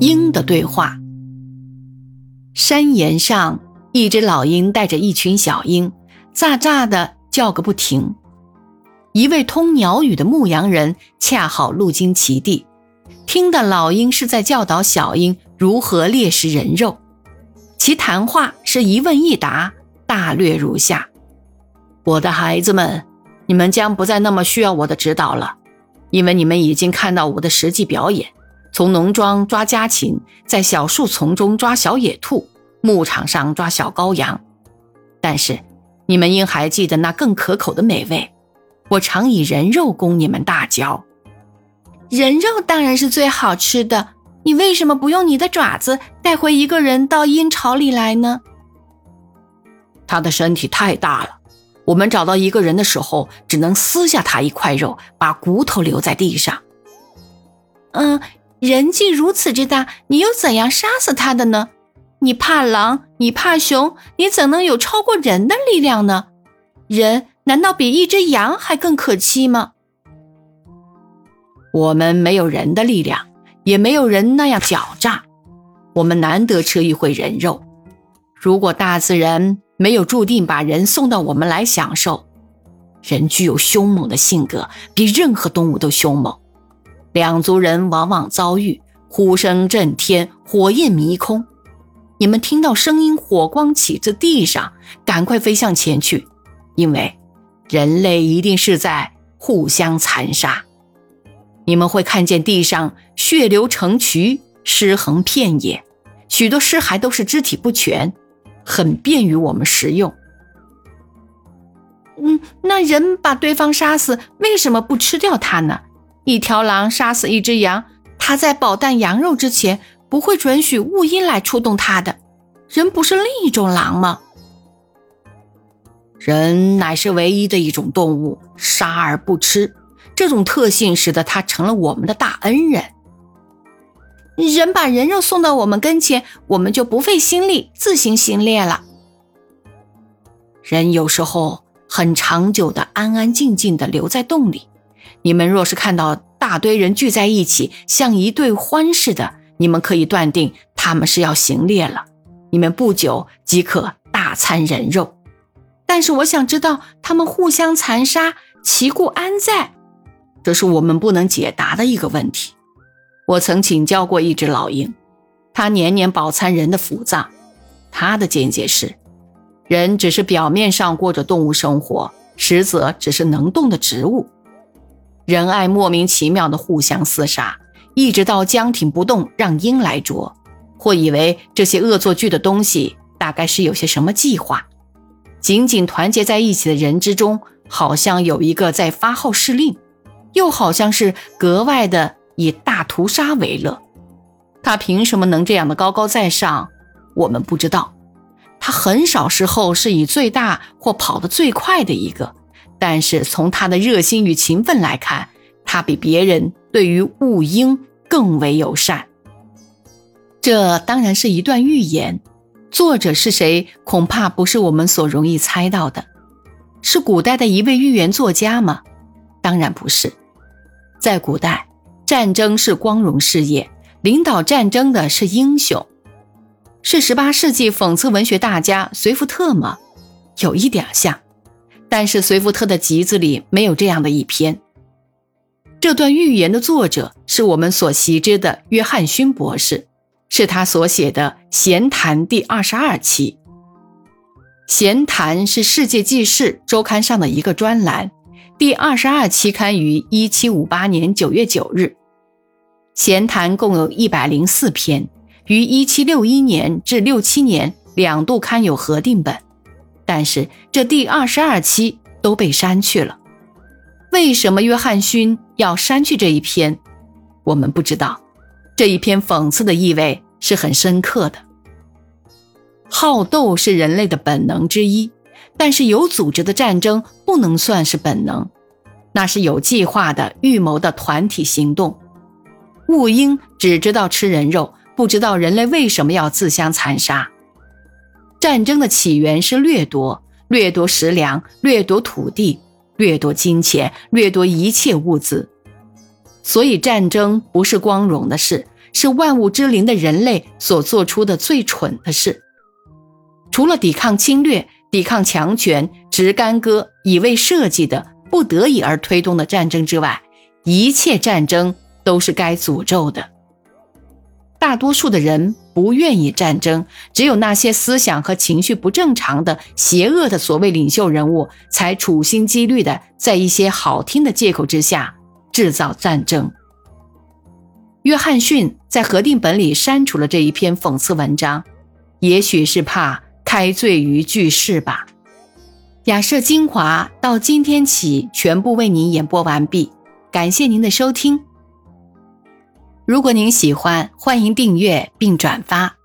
鹰的对话。山岩上，一只老鹰带着一群小鹰，喳喳的叫个不停。一位通鸟语的牧羊人恰好路经其地，听得老鹰是在教导小鹰如何猎食人肉。其谈话是一问一答，大略如下：“我的孩子们，你们将不再那么需要我的指导了，因为你们已经看到我的实际表演。”从农庄抓家禽，在小树丛中抓小野兔，牧场上抓小羔羊。但是，你们应还记得那更可口的美味。我常以人肉供你们大嚼。人肉当然是最好吃的。你为什么不用你的爪子带回一个人到阴巢里来呢？他的身体太大了，我们找到一个人的时候，只能撕下他一块肉，把骨头留在地上。嗯。人既如此之大，你又怎样杀死他的呢？你怕狼，你怕熊，你怎能有超过人的力量呢？人难道比一只羊还更可欺吗？我们没有人的力量，也没有人那样狡诈。我们难得吃一回人肉。如果大自然没有注定把人送到我们来享受，人具有凶猛的性格，比任何动物都凶猛。两族人往往遭遇呼声震天，火焰迷空。你们听到声音，火光起自地上，赶快飞向前去，因为人类一定是在互相残杀。你们会看见地上血流成渠，尸横遍野，许多尸骸都是肢体不全，很便于我们食用。嗯，那人把对方杀死，为什么不吃掉他呢？一条狼杀死一只羊，它在饱啖羊肉之前不会准许物音来触动它的。人不是另一种狼吗？人乃是唯一的一种动物，杀而不吃，这种特性使得它成了我们的大恩人。人把人肉送到我们跟前，我们就不费心力自行行猎了。人有时候很长久的安安静静的留在洞里。你们若是看到大堆人聚在一起，像一对欢似的，你们可以断定他们是要行猎了。你们不久即可大餐人肉。但是我想知道，他们互相残杀，其故安在？这是我们不能解答的一个问题。我曾请教过一只老鹰，它年年饱餐人的腹脏。他的见解是，人只是表面上过着动物生活，实则只是能动的植物。仁爱莫名其妙的互相厮杀，一直到僵挺不动，让鹰来捉，或以为这些恶作剧的东西大概是有些什么计划。紧紧团结在一起的人之中，好像有一个在发号施令，又好像是格外的以大屠杀为乐。他凭什么能这样的高高在上？我们不知道。他很少时候是以最大或跑得最快的一个。但是从他的热心与勤奋来看，他比别人对于雾鹰更为友善。这当然是一段寓言，作者是谁，恐怕不是我们所容易猜到的。是古代的一位寓言作家吗？当然不是。在古代，战争是光荣事业，领导战争的是英雄。是十八世纪讽刺文学大家随福特吗？有一点像。但是随福特的集子里没有这样的一篇。这段寓言的作者是我们所习知的约翰逊博士，是他所写的《闲谈》第二十二期。《闲谈》是《世界纪事》周刊上的一个专栏，第二十二期刊于一七五八年九月九日。《闲谈》共有一百零四篇，于一七六一年至六七年两度刊有合订本。但是这第二十二期都被删去了，为什么约翰逊要删去这一篇？我们不知道。这一篇讽刺的意味是很深刻的。好斗是人类的本能之一，但是有组织的战争不能算是本能，那是有计划的、预谋的团体行动。雾鹰只知道吃人肉，不知道人类为什么要自相残杀。战争的起源是掠夺，掠夺食粮，掠夺土地，掠夺金钱，掠夺一切物资。所以战争不是光荣的事，是万物之灵的人类所做出的最蠢的事。除了抵抗侵略、抵抗强权、直干戈以为设计的不得已而推动的战争之外，一切战争都是该诅咒的。大多数的人不愿意战争，只有那些思想和情绪不正常的、邪恶的所谓领袖人物，才处心积虑的在一些好听的借口之下制造战争。约翰逊在核定本里删除了这一篇讽刺文章，也许是怕开罪于巨世吧。雅舍精华到今天起全部为您演播完毕，感谢您的收听。如果您喜欢，欢迎订阅并转发。